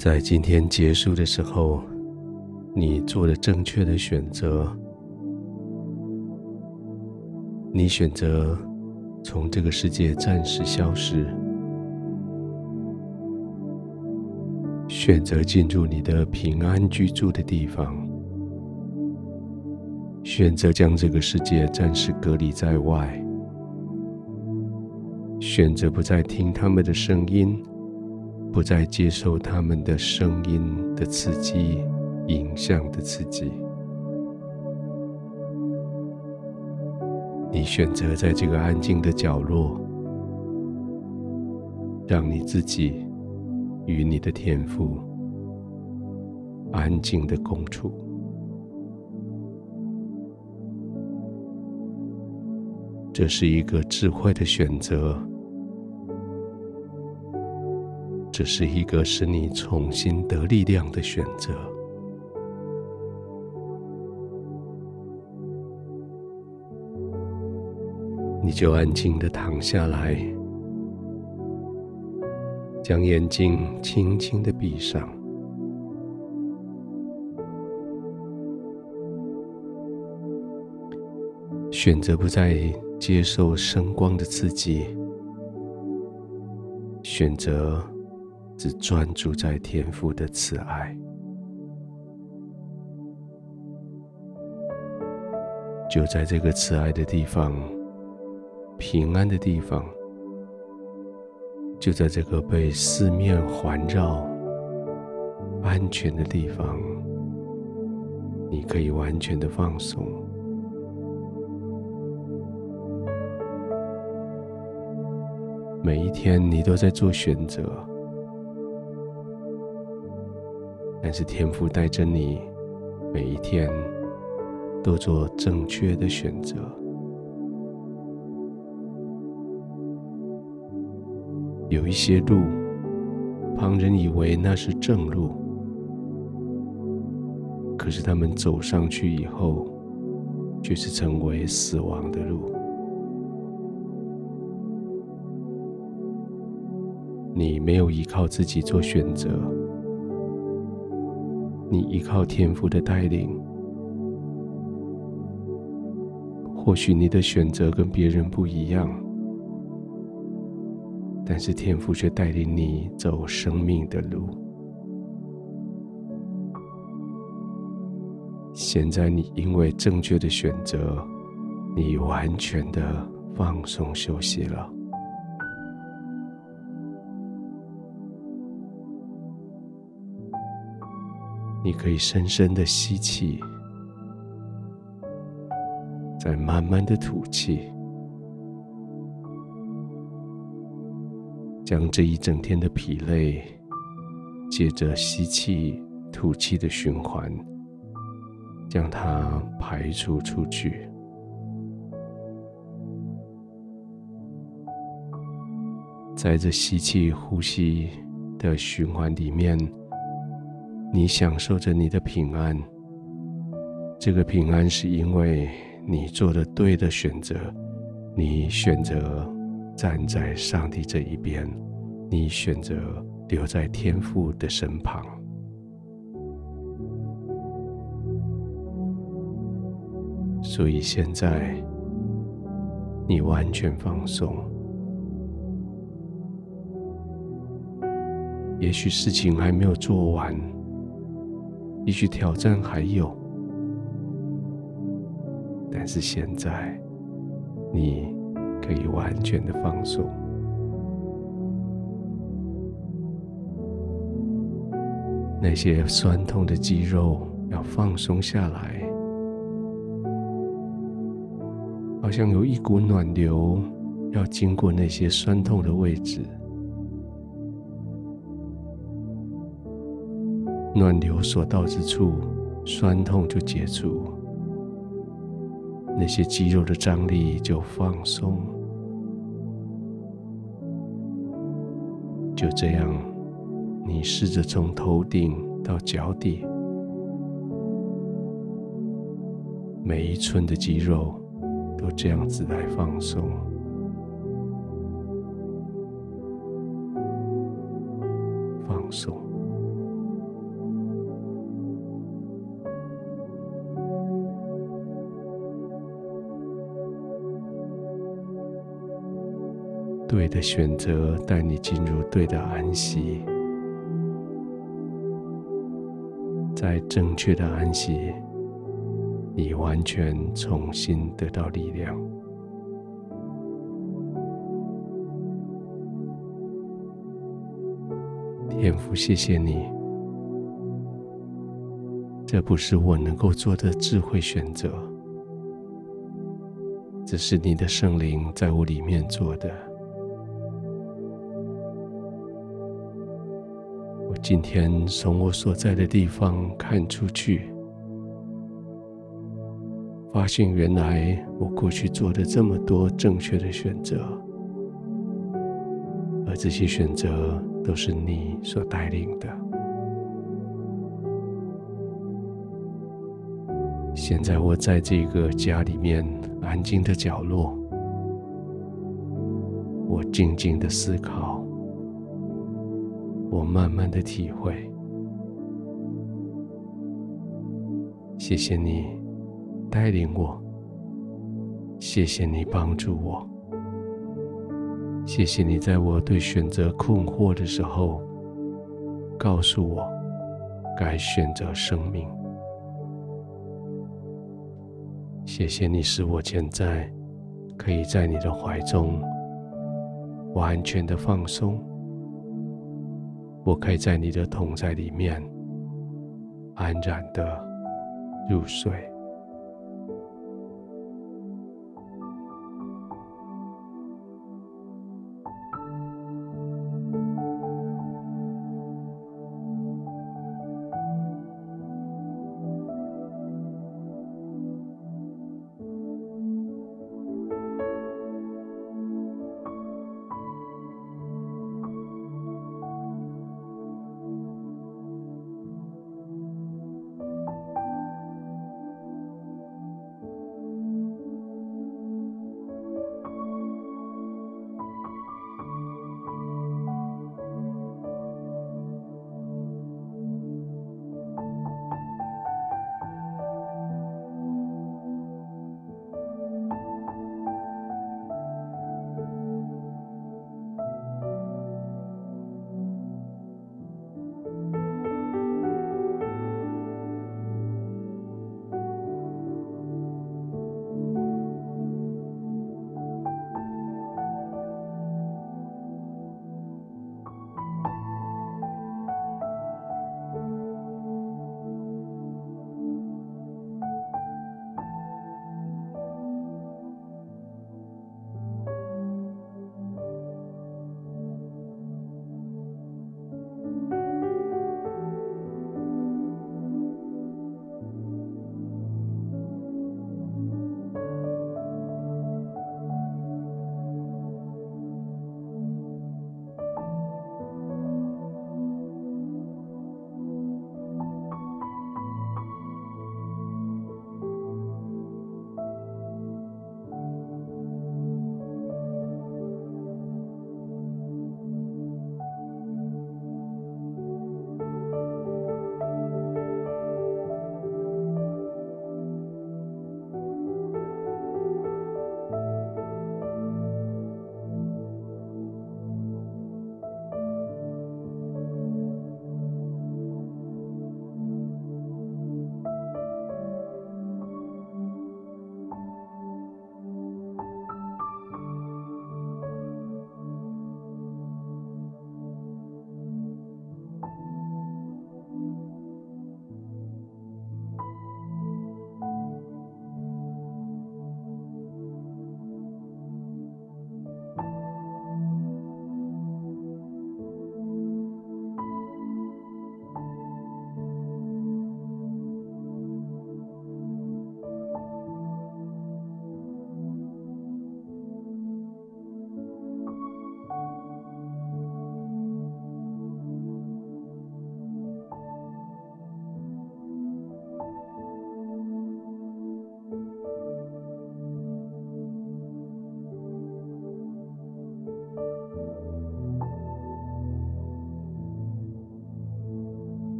在今天结束的时候，你做了正确的选择。你选择从这个世界暂时消失，选择进入你的平安居住的地方，选择将这个世界暂时隔离在外，选择不再听他们的声音，不再接受他们的声音的刺激、影像的刺激。你选择在这个安静的角落，让你自己与你的天赋安静的共处。这是一个智慧的选择，这是一个使你重新得力量的选择。你就安静的躺下来，将眼睛轻轻的闭上，选择不再接受声光的刺激，选择只专注在天父的慈爱，就在这个慈爱的地方。平安的地方，就在这个被四面环绕、安全的地方，你可以完全的放松。每一天你都在做选择，但是天父带着你，每一天都做正确的选择。有一些路，旁人以为那是正路，可是他们走上去以后，却是成为死亡的路。你没有依靠自己做选择，你依靠天父的带领。或许你的选择跟别人不一样。但是天父却带领你走生命的路。现在你因为正确的选择，你完全的放松休息了。你可以深深的吸气，再慢慢的吐气。将这一整天的疲累，借着吸气、吐气的循环，将它排除出去。在这吸气、呼吸的循环里面，你享受着你的平安。这个平安是因为你做的对的选择，你选择。站在上帝这一边，你选择留在天父的身旁，所以现在你完全放松。也许事情还没有做完，也许挑战还有，但是现在你。可以完全的放松，那些酸痛的肌肉要放松下来，好像有一股暖流要经过那些酸痛的位置，暖流所到之处，酸痛就解除，那些肌肉的张力就放松。就这样，你试着从头顶到脚底，每一寸的肌肉都这样子来放松，对的选择带你进入对的安息，在正确的安息，你完全重新得到力量。天父，谢谢你，这不是我能够做的智慧选择，这是你的圣灵在我里面做的。今天从我所在的地方看出去，发现原来我过去做的这么多正确的选择，而这些选择都是你所带领的。现在我在这个家里面安静的角落，我静静的思考，我慢慢的体会。谢谢你。带领我，谢谢你帮助我，谢谢你在我对选择困惑的时候，告诉我该选择生命。谢谢你使我现在可以在你的怀中完全的放松，我可以在你的同在里面安然的入睡。